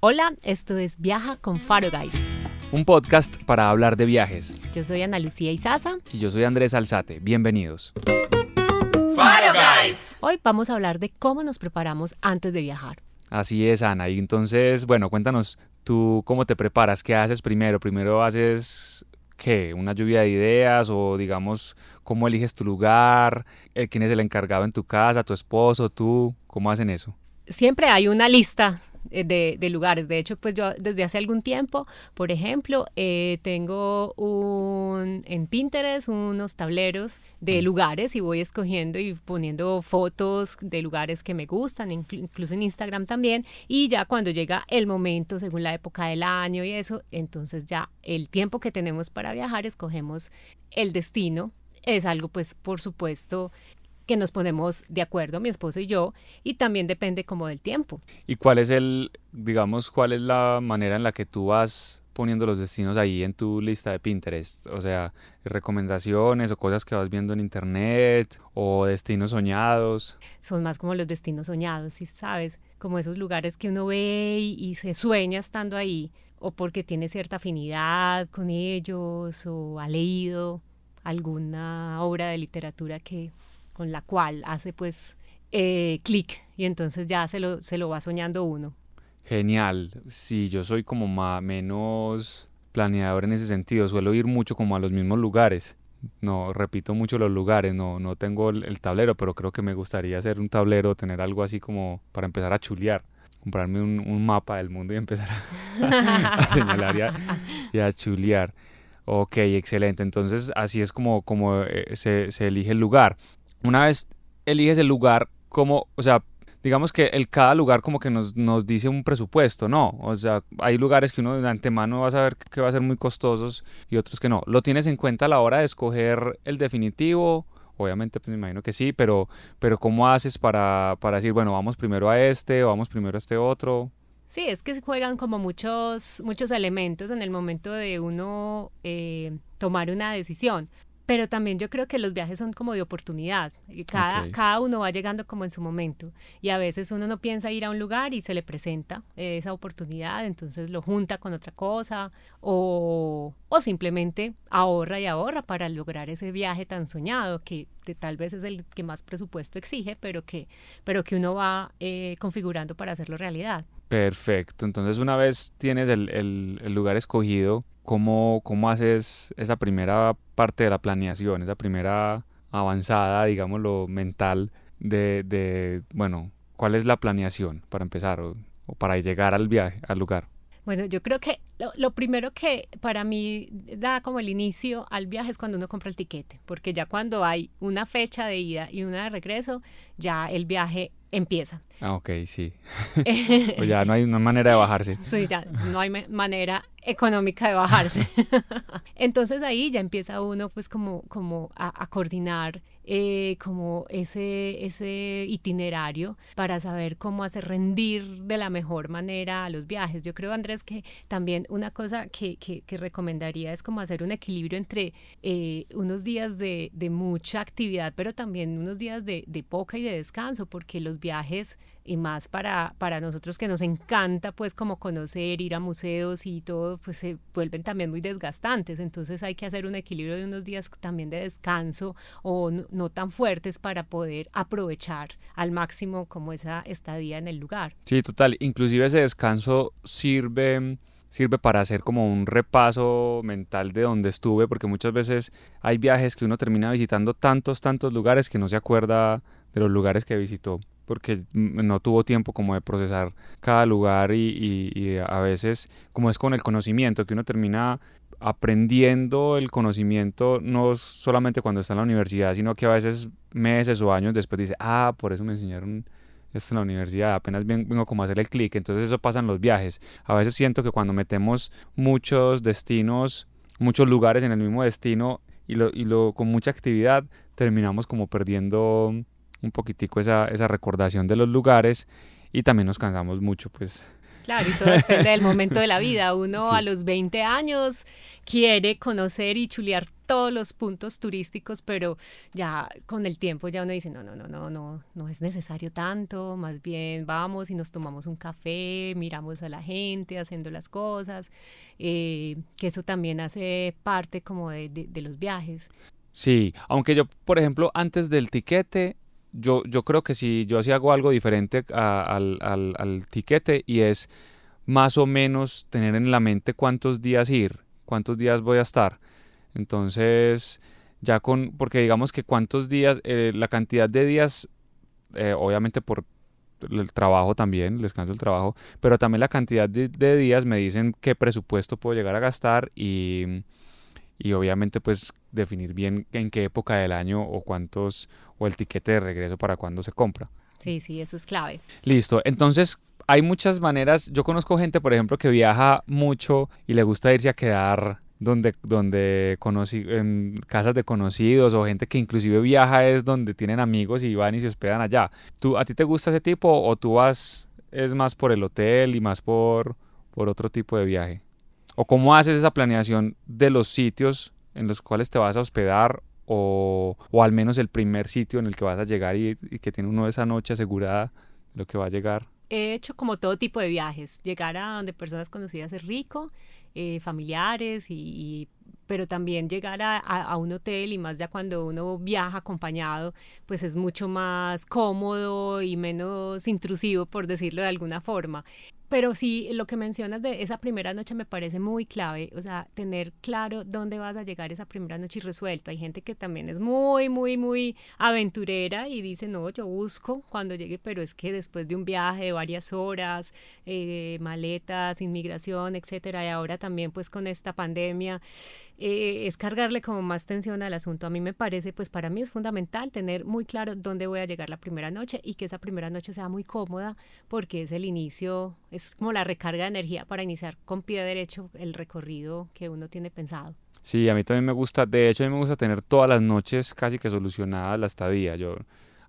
Hola, esto es Viaja con Faro Guides. Un podcast para hablar de viajes. Yo soy Ana Lucía Izaza. Y yo soy Andrés Alzate. Bienvenidos. Faro Guides. Hoy vamos a hablar de cómo nos preparamos antes de viajar. Así es, Ana. Y entonces, bueno, cuéntanos tú cómo te preparas, qué haces primero. Primero haces qué, una lluvia de ideas o digamos cómo eliges tu lugar, eh, quién es el encargado en tu casa, tu esposo, tú, cómo hacen eso. Siempre hay una lista eh, de, lugares. De hecho, pues yo desde hace algún tiempo, por ejemplo, eh, tengo un, en Pinterest unos tableros de mm. lugares y voy escogiendo y poniendo fotos de lugares que me gustan, incluso en Instagram también. Y ya cuando llega el momento, según la época del año y eso, entonces ya el tiempo que tenemos para viajar, escogemos el destino es algo pues por supuesto que nos ponemos de acuerdo, mi esposo y yo, y también depende como del tiempo. ¿Y cuál es el, digamos, cuál es la manera en la que tú vas poniendo los destinos ahí en tu lista de Pinterest? O sea, recomendaciones o cosas que vas viendo en internet o destinos soñados. Son más como los destinos soñados, si sabes, como esos lugares que uno ve y, y se sueña estando ahí, o porque tiene cierta afinidad con ellos, o ha leído alguna obra de literatura que con la cual hace pues eh, clic y entonces ya se lo, se lo va soñando uno. Genial, sí, yo soy como más, menos planeador en ese sentido, suelo ir mucho como a los mismos lugares. No, repito mucho los lugares, no, no tengo el, tablero, pero creo que me gustaría hacer un tablero, tener algo así como para empezar a chulear, comprarme un, mapa del mundo y empezar a, señalar y a, chulear. Ok, excelente. Entonces así es como, como eh, se, se, elige el lugar una vez eliges el lugar, como, o sea, digamos que el cada lugar como que nos, nos dice un presupuesto, ¿no? O sea, hay lugares que uno de antemano va a saber que va a ser muy costosos y otros que no. ¿Lo tienes en cuenta a la hora de escoger el definitivo? Obviamente, pues me imagino que sí, pero, pero ¿cómo haces para, para decir, bueno, vamos primero a este o vamos primero a este otro? Sí, es que juegan como muchos, muchos elementos en el momento de uno eh, tomar una decisión pero también yo creo que los viajes son como de oportunidad. Cada, cada uno va llegando como en su momento. Y a veces uno no piensa ir a un lugar y se le presenta esa oportunidad, entonces lo junta con otra cosa o, o simplemente ahorra y ahorra para lograr ese viaje tan soñado que, tal vez es el que más presupuesto exige, pero que, pero que uno va eh, configurando para hacerlo realidad. Perfecto. Entonces una vez tienes el, el, el lugar escogido, ¿Cómo, ¿Cómo haces esa primera parte de la planeación, esa primera avanzada, digámoslo, mental de, de bueno, cuál es la planeación para empezar o, para llegar al viaje, al lugar? Bueno, yo creo que lo, lo, primero que para mí da como el inicio al viaje es cuando uno compra el tiquete, porque ya cuando hay una fecha de ida y una de regreso, ya el viaje empieza. Ah, ok, sí. o ya no hay una manera de bajarse. Sí, ya no hay manera económica de bajarse. Entonces ahí ya empieza uno pues como, como a, coordinar eh, como ese, ese itinerario para saber cómo hacer rendir de la mejor manera a los viajes. Yo creo, Andrés, que también una cosa que, que, recomendaría es como hacer un equilibrio entre eh, unos días de, de, mucha actividad, pero también unos días de, de poca y de descanso, porque los viajes y más para, para nosotros que nos encanta pues como conocer, ir a museos y todo, pues se vuelven también muy desgastantes. Entonces hay que hacer un equilibrio de unos días también de descanso o no, tan fuertes para poder aprovechar al máximo como esa estadía en el lugar. Sí, total. Inclusive ese descanso sirve sirve para hacer como un repaso mental de donde estuve, porque muchas veces hay viajes que uno termina visitando tantos, tantos lugares que no se acuerda de los lugares que visitó, porque no tuvo tiempo como de procesar cada lugar y, y a veces, como es con el conocimiento, que uno termina aprendiendo el conocimiento no solamente cuando está en la universidad, sino que a veces meses o años después dice, ah, por eso me enseñaron esto en la universidad, apenas vengo como a hacer el clic, entonces eso pasa en los viajes. A veces siento que cuando metemos muchos destinos, muchos lugares en el mismo destino y lo, y lo con mucha actividad, terminamos como perdiendo un poquitico esa, esa recordación de los lugares y también nos cansamos mucho, pues Claro, y todo depende del momento de la vida. Uno a los 20 años quiere conocer y chulear todos los puntos turísticos, pero ya con el tiempo ya uno dice, no, no, no, no, no, no es necesario tanto, más bien vamos y nos tomamos un café, miramos a la gente haciendo las cosas, eh, que eso también hace parte como de, de los viajes. Sí, aunque yo, por ejemplo, antes del tiquete, yo, yo creo que si yo sí hago algo diferente al, al, tiquete y es más o menos tener en la mente cuántos días ir, cuántos días voy a estar. Entonces, ya con, porque digamos que cuántos días, eh, la cantidad de días, eh, obviamente por el trabajo también, el descanso del trabajo, pero también la cantidad de, de, días me dicen qué presupuesto puedo llegar a gastar y, y obviamente pues definir bien en qué época del año o cuántos o el tiquete de regreso para cuándo se compra. Sí, sí, eso es clave. Listo, entonces hay muchas maneras, yo conozco gente por ejemplo que viaja mucho y le gusta irse a quedar donde, donde conocí, en casas de conocidos o gente que inclusive viaja es donde tienen amigos y van y se hospedan allá. ¿Tú, ¿A ti te gusta ese tipo o tú vas es más por el hotel y más por, por otro tipo de viaje? ¿O cómo haces esa planeación de los sitios en los cuales te vas a hospedar o, o al menos el primer sitio en el que vas a llegar y, que tiene uno esa noche asegurada lo que va a llegar? He hecho como todo tipo de viajes. Llegar a donde personas conocidas es rico, eh, familiares y pero también llegar a, a, a, un hotel y más ya cuando uno viaja acompañado, pues es mucho más cómodo y menos intrusivo, por decirlo de alguna forma. Pero sí, lo que mencionas de esa primera noche me parece muy clave, o sea, tener claro dónde vas a llegar esa primera noche y resuelto. Hay gente que también es muy, muy, muy aventurera y dice, no, yo busco cuando llegue, pero es que después de un viaje de varias horas, eh, maletas, inmigración, etcétera, y ahora también pues con esta pandemia, eh, es cargarle como más tensión al asunto. A mí me parece, pues para mí es fundamental tener muy claro dónde voy a llegar la primera noche y que esa primera noche sea muy cómoda porque es el inicio es como la recarga de energía para iniciar con pie derecho el recorrido que uno tiene pensado. Sí, a mí también me gusta, de hecho a mí me gusta tener todas las noches casi que solucionadas la estadía. Yo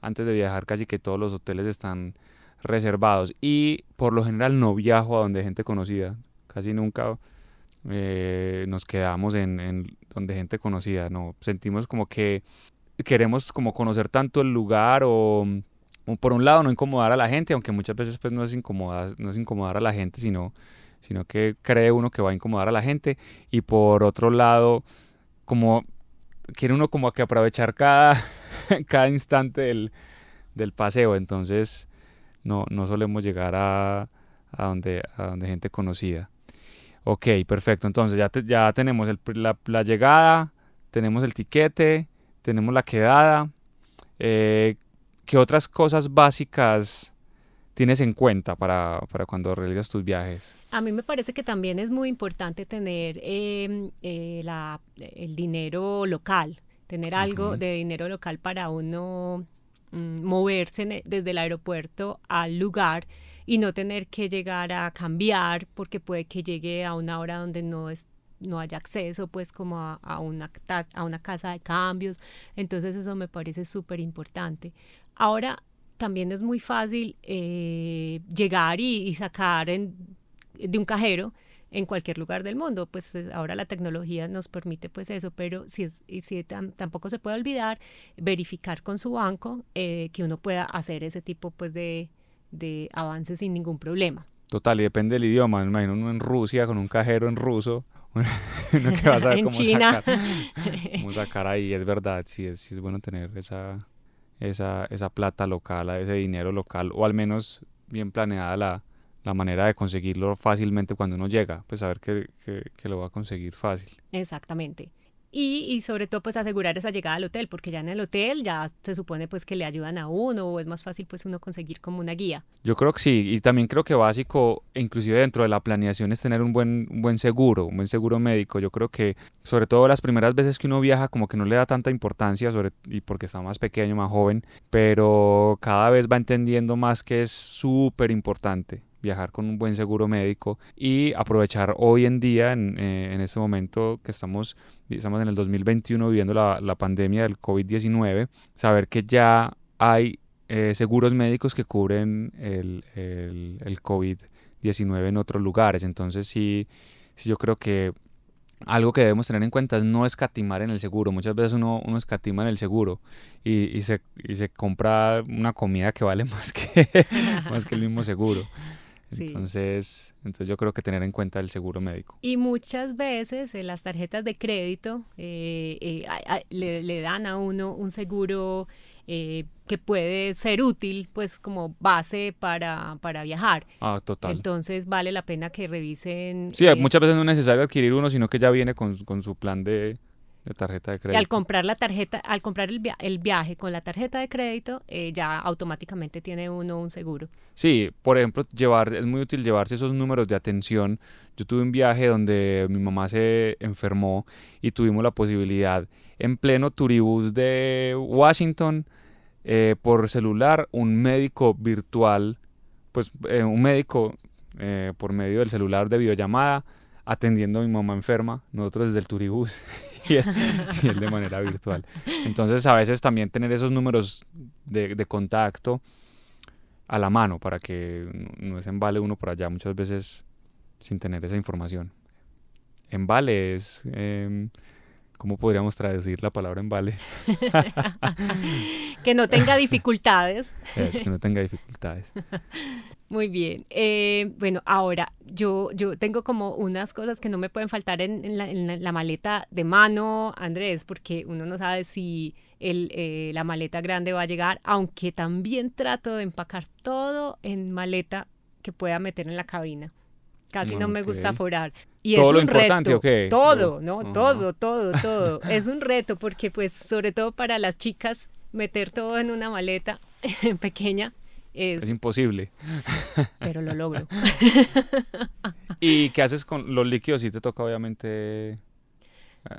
antes de viajar casi que todos los hoteles están reservados y por lo general no viajo a donde gente conocida, casi nunca eh, nos quedamos en, donde gente conocida, no, sentimos como que queremos como conocer tanto el lugar o por un lado no incomodar a la gente, aunque muchas veces pues no es incomodar, no es incomodar a la gente, sino, sino que cree uno que va a incomodar a la gente y por otro lado como quiere uno como que aprovechar cada, cada instante del, del paseo, entonces no, no solemos llegar a, a, donde, a donde gente conocida. Ok, perfecto, entonces ya, ya tenemos la, llegada, tenemos el tiquete, tenemos la quedada. Eh, ¿qué otras cosas básicas tienes en cuenta para, para, cuando realizas tus viajes? A mí me parece que también es muy importante tener eh, eh, la, el dinero local, tener algo uh -huh. de dinero local para uno mm, moverse desde el aeropuerto al lugar y no tener que llegar a cambiar porque puede que llegue a una hora donde no es no haya acceso pues como a, a, una, a una casa de cambios entonces eso me parece súper importante Ahora también es muy fácil eh, llegar y, y sacar en, de un cajero en cualquier lugar del mundo. Pues eh, ahora la tecnología nos permite pues eso, pero si, es, y si tam, tampoco se puede olvidar verificar con su banco eh, que uno pueda hacer ese tipo pues de, de avances sin ningún problema. Total, y depende del idioma. Me imagino uno en Rusia con un cajero en ruso, uno que va a saber En cómo China. sacar, cómo sacar ahí, es verdad, sí es, sí es bueno tener esa, esa, esa plata local, ese dinero local, o al menos bien planeada la, la manera de conseguirlo fácilmente cuando uno llega, pues saber que, que, que lo va a conseguir fácil. Exactamente. Y, sobre todo pues asegurar esa llegada al hotel, porque ya en el hotel ya se supone pues que le ayudan a uno o es más fácil pues uno conseguir como una guía. Yo creo que sí, y también creo que básico, e inclusive dentro de la planeación, es tener un buen, buen seguro, un buen seguro médico. Yo creo que, sobre todo las primeras veces que uno viaja, como que no le da tanta importancia, sobre, y porque está más pequeño, más joven, pero cada vez va entendiendo más que es súper importante viajar con un buen seguro médico y aprovechar hoy en día, en, eh, este momento que estamos, estamos en el 2021 viviendo la, la pandemia del COVID-19, saber que ya hay eh, seguros médicos que cubren el, el, el COVID-19 en otros lugares. Entonces sí, sí yo creo que algo que debemos tener en cuenta es no escatimar en el seguro. Muchas veces uno, uno escatima en el seguro y, y, se, y se compra una comida que vale más que, más que el mismo seguro. Sí. Entonces, entonces yo creo que tener en cuenta el seguro médico. Y muchas veces eh, las tarjetas de crédito eh, eh, a- a- le, le dan a uno un seguro eh, que puede ser útil pues como base para, para viajar. Ah, total. Entonces vale la pena que revisen. Sí, eh, muchas veces no es necesario adquirir uno, sino que ya viene con, con su plan de, de tarjeta de y al comprar la tarjeta, al comprar el, via- el viaje con la tarjeta de crédito, eh, ya automáticamente tiene uno un seguro. Sí, por ejemplo, llevar, es muy útil llevarse esos números de atención. Yo tuve un viaje donde mi mamá se enfermó y tuvimos la posibilidad en pleno turibús de Washington eh, por celular, un médico virtual, pues eh, un médico eh, por medio del celular de videollamada atendiendo a mi mamá enferma, nosotros desde el turibús y él, de manera virtual. Entonces a veces también tener esos números de, contacto a la mano para que no, no se embale uno por allá muchas veces sin tener esa información. Embale es, em, ¿cómo podríamos traducir la palabra embale? que no tenga dificultades. Eso, que no tenga dificultades. Muy bien. Eh, bueno, ahora yo, yo tengo como unas cosas que no me pueden faltar en, en la, en la maleta de mano, Andrés, porque uno no sabe si el, eh, la maleta grande va a llegar, aunque también trato de empacar todo en maleta que pueda meter en la cabina. Casi no me gusta forar. Y ¿Todo es lo un importante reto. o qué? Todo, ¿no? Todo, todo, todo. es un reto porque pues sobre todo para las chicas meter todo en una maleta pequeña es, Es imposible. pero lo logro. ¿Y qué haces con los líquidos? Si te toca obviamente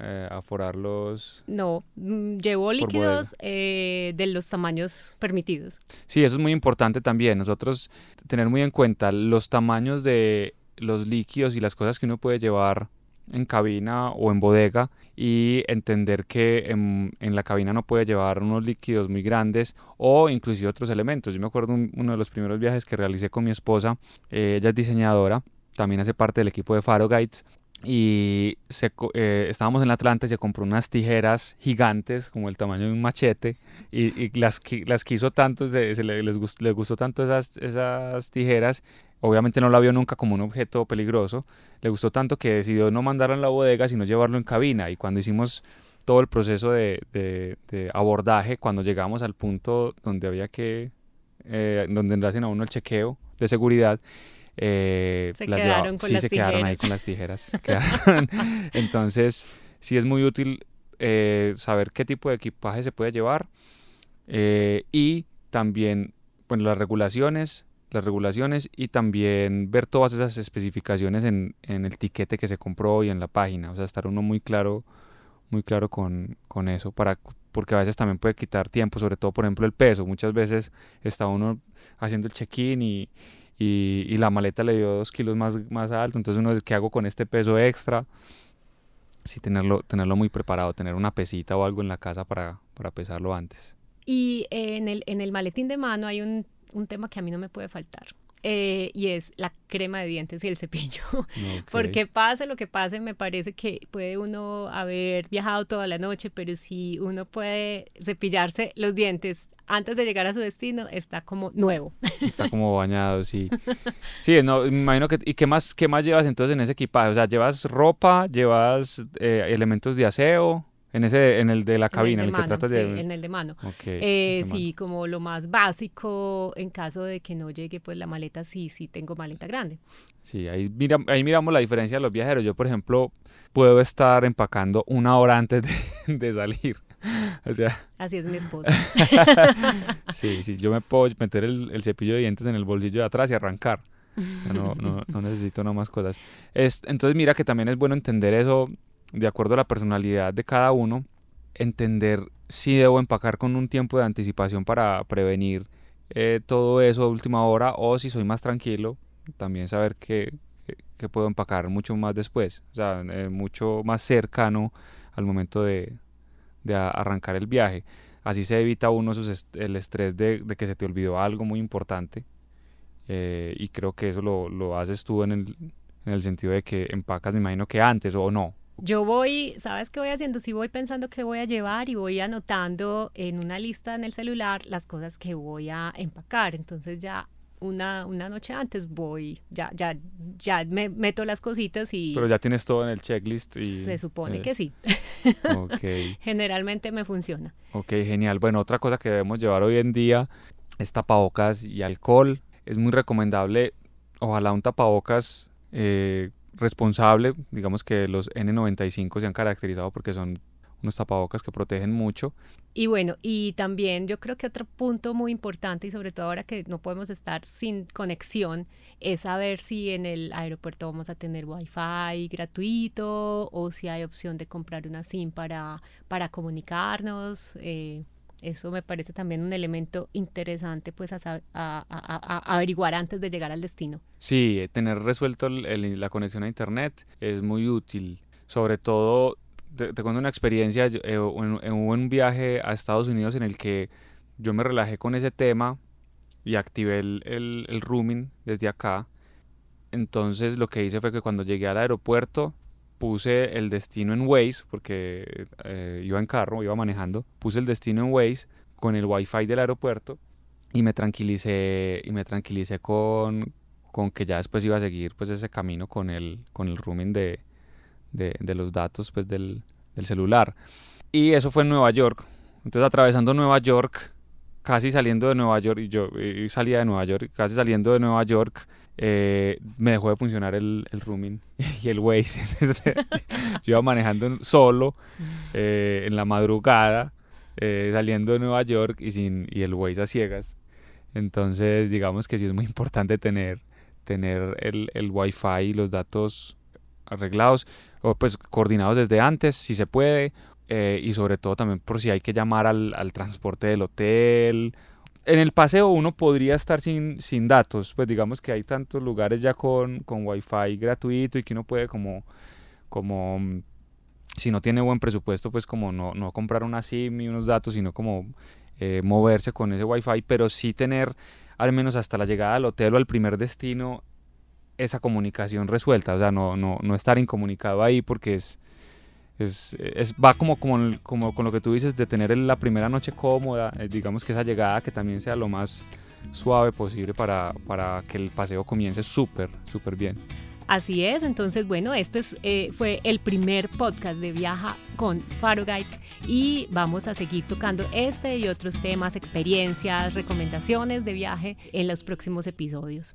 eh, aforarlos. No, mm, llevo líquidos eh, de los tamaños permitidos. Sí, eso es muy importante también. Nosotros tener muy en cuenta los tamaños de los líquidos y las cosas que uno puede llevar en cabina o en bodega y entender que en, en la cabina no puede llevar unos líquidos muy grandes o inclusive otros elementos. Yo me acuerdo un- uno de los primeros viajes que realicé con mi esposa, eh, ella es diseñadora, también hace parte del equipo de Faro Guides y se eh, estábamos en la Atlanta y se compró unas tijeras gigantes como el tamaño de un machete y, las, las quiso tanto, se, se le- les, gust- les gustó tanto esas, esas tijeras, obviamente no la vio nunca como un objeto peligroso, le gustó tanto que decidió no mandarlo en la bodega sino llevarlo en cabina y cuando hicimos todo el proceso de, de- de abordaje, cuando llegamos al punto donde había que, eh, donde le hacen a uno el chequeo de seguridad, eh, Se las quedaron llevaba- con sí, las se quedaron ahí con las tijeras. Entonces, sí es muy útil eh, saber qué tipo de equipaje se puede llevar eh, y también, bueno, las regulaciones, las regulaciones y también ver todas esas especificaciones en, en el tiquete que se compró y en la página. O sea, estar uno muy claro, muy claro con, con eso, para, porque a veces también puede quitar tiempo, sobre todo, por ejemplo, el peso. Muchas veces está uno haciendo el check-in y, y, y la maleta le dio dos kilos más, más alto, entonces uno dice, ¿qué hago con este peso extra? Sí, tenerlo, tenerlo muy preparado, tener una pesita o algo en la casa para, para pesarlo antes. Y eh, en, el, en el maletín de mano hay un, un tema que a mí no me puede faltar. eh, y es la crema de dientes y el cepillo. Porque pase lo que pase, me parece que puede uno haber viajado toda la noche, pero si uno puede cepillarse los dientes antes de llegar a su destino, está como nuevo. Está como bañado, sí. Sí, no, me imagino que... ¿Y qué más, qué más llevas entonces en ese equipaje? O sea, ¿llevas ropa? ¿Llevas eh, elementos de aseo? En ese, en el de la cabina, en el, que tratas de... Sí, en el de mano. eh, sí, como lo más básico, en caso de que no llegue pues la maleta, sí, sí tengo maleta grande. Sí, ahí, mira, ahí miramos la diferencia de los viajeros. Yo, por ejemplo, puedo estar empacando una hora antes de, de salir. O sea... Así es mi esposa. sí, sí, yo me puedo meter el, el, cepillo de dientes en el bolsillo de atrás y arrancar. No, no, no necesito no más cosas. Es, entonces mira que también es bueno entender eso de acuerdo a la personalidad de cada uno, entender si debo empacar con un tiempo de anticipación para prevenir eh, todo eso a última hora o si soy más tranquilo, también saber que, que, puedo empacar mucho más después, o sea, eh, mucho más cercano al momento de, de arrancar el viaje. Así se evita uno el estrés de, de, que se te olvidó algo muy importante. Eh, y creo que eso lo, lo haces tú en el, en el sentido de que empacas, me imagino que antes o no, yo voy, ¿sabes qué voy haciendo? Sí voy pensando qué voy a llevar y voy anotando en una lista en el celular las cosas que voy a empacar. Entonces ya una, una noche antes voy, ya, ya, ya me meto las cositas y... Pero ya tienes todo en el checklist y... Se supone eh, que sí. Ok. Generalmente me funciona. Ok, genial. Bueno, otra cosa que debemos llevar hoy en día es tapabocas y alcohol. Es muy recomendable, ojalá un tapabocas eh, responsable, digamos que los N95 se han caracterizado porque son unos tapabocas que protegen mucho. Y bueno, y también yo creo que otro punto muy importante y sobre todo ahora que no podemos estar sin conexión es saber si en el aeropuerto vamos a tener wifi gratuito o si hay opción de comprar una SIM para, para comunicarnos. Eh, eso me parece también un elemento interesante pues a, averiguar antes de llegar al destino. Sí, eh, tener resuelto la conexión a internet es muy útil. Sobre todo, te, cuento una experiencia, eh, en, un viaje a Estados Unidos en el que yo me relajé con ese tema y activé el, el, el rooming desde acá. Entonces lo que hice fue que cuando llegué al aeropuerto puse el destino en Waze, porque eh, iba en carro, iba manejando, puse el destino en Waze con el wifi del aeropuerto y me tranquilicé, y me tranquilicé con, con que ya después iba a seguir pues ese camino con el, con el roaming de, de, los datos pues del, del celular. Y eso fue en Nueva York. Entonces atravesando Nueva York, casi saliendo de Nueva York, y yo salía de Nueva York, casi saliendo de Nueva York, eh, me dejó de funcionar el, el rooming y el Waze. yo iba manejando solo eh, en la madrugada, eh, saliendo de Nueva York y, sin, y el Waze a ciegas. Entonces, digamos que sí es muy importante tener, tener el, el Wi-Fi y los datos arreglados o pues coordinados desde antes, si se puede, y sobre todo también por si hay que llamar al, al transporte del hotel en el paseo uno podría estar sin, sin datos, pues digamos que hay tantos lugares ya con, con wifi gratuito y que uno puede como, como mm, si no tiene buen presupuesto, pues como no, no comprar una SIM y unos datos, sino como eh, moverse con ese wifi, pero sí tener al menos hasta la llegada al hotel o al primer destino esa comunicación resuelta, o sea, no, no, no estar incomunicado ahí porque es, es, es, va como, como, como con lo que tú dices de tener la primera noche cómoda, eh, digamos que esa llegada que también sea lo más suave posible para, para que el paseo comience súper, súper bien. Así es, entonces bueno, este es, eh, fue el primer podcast de Viaja con Faro Guides y vamos a seguir tocando este y otros temas, experiencias, recomendaciones de viaje en los próximos episodios.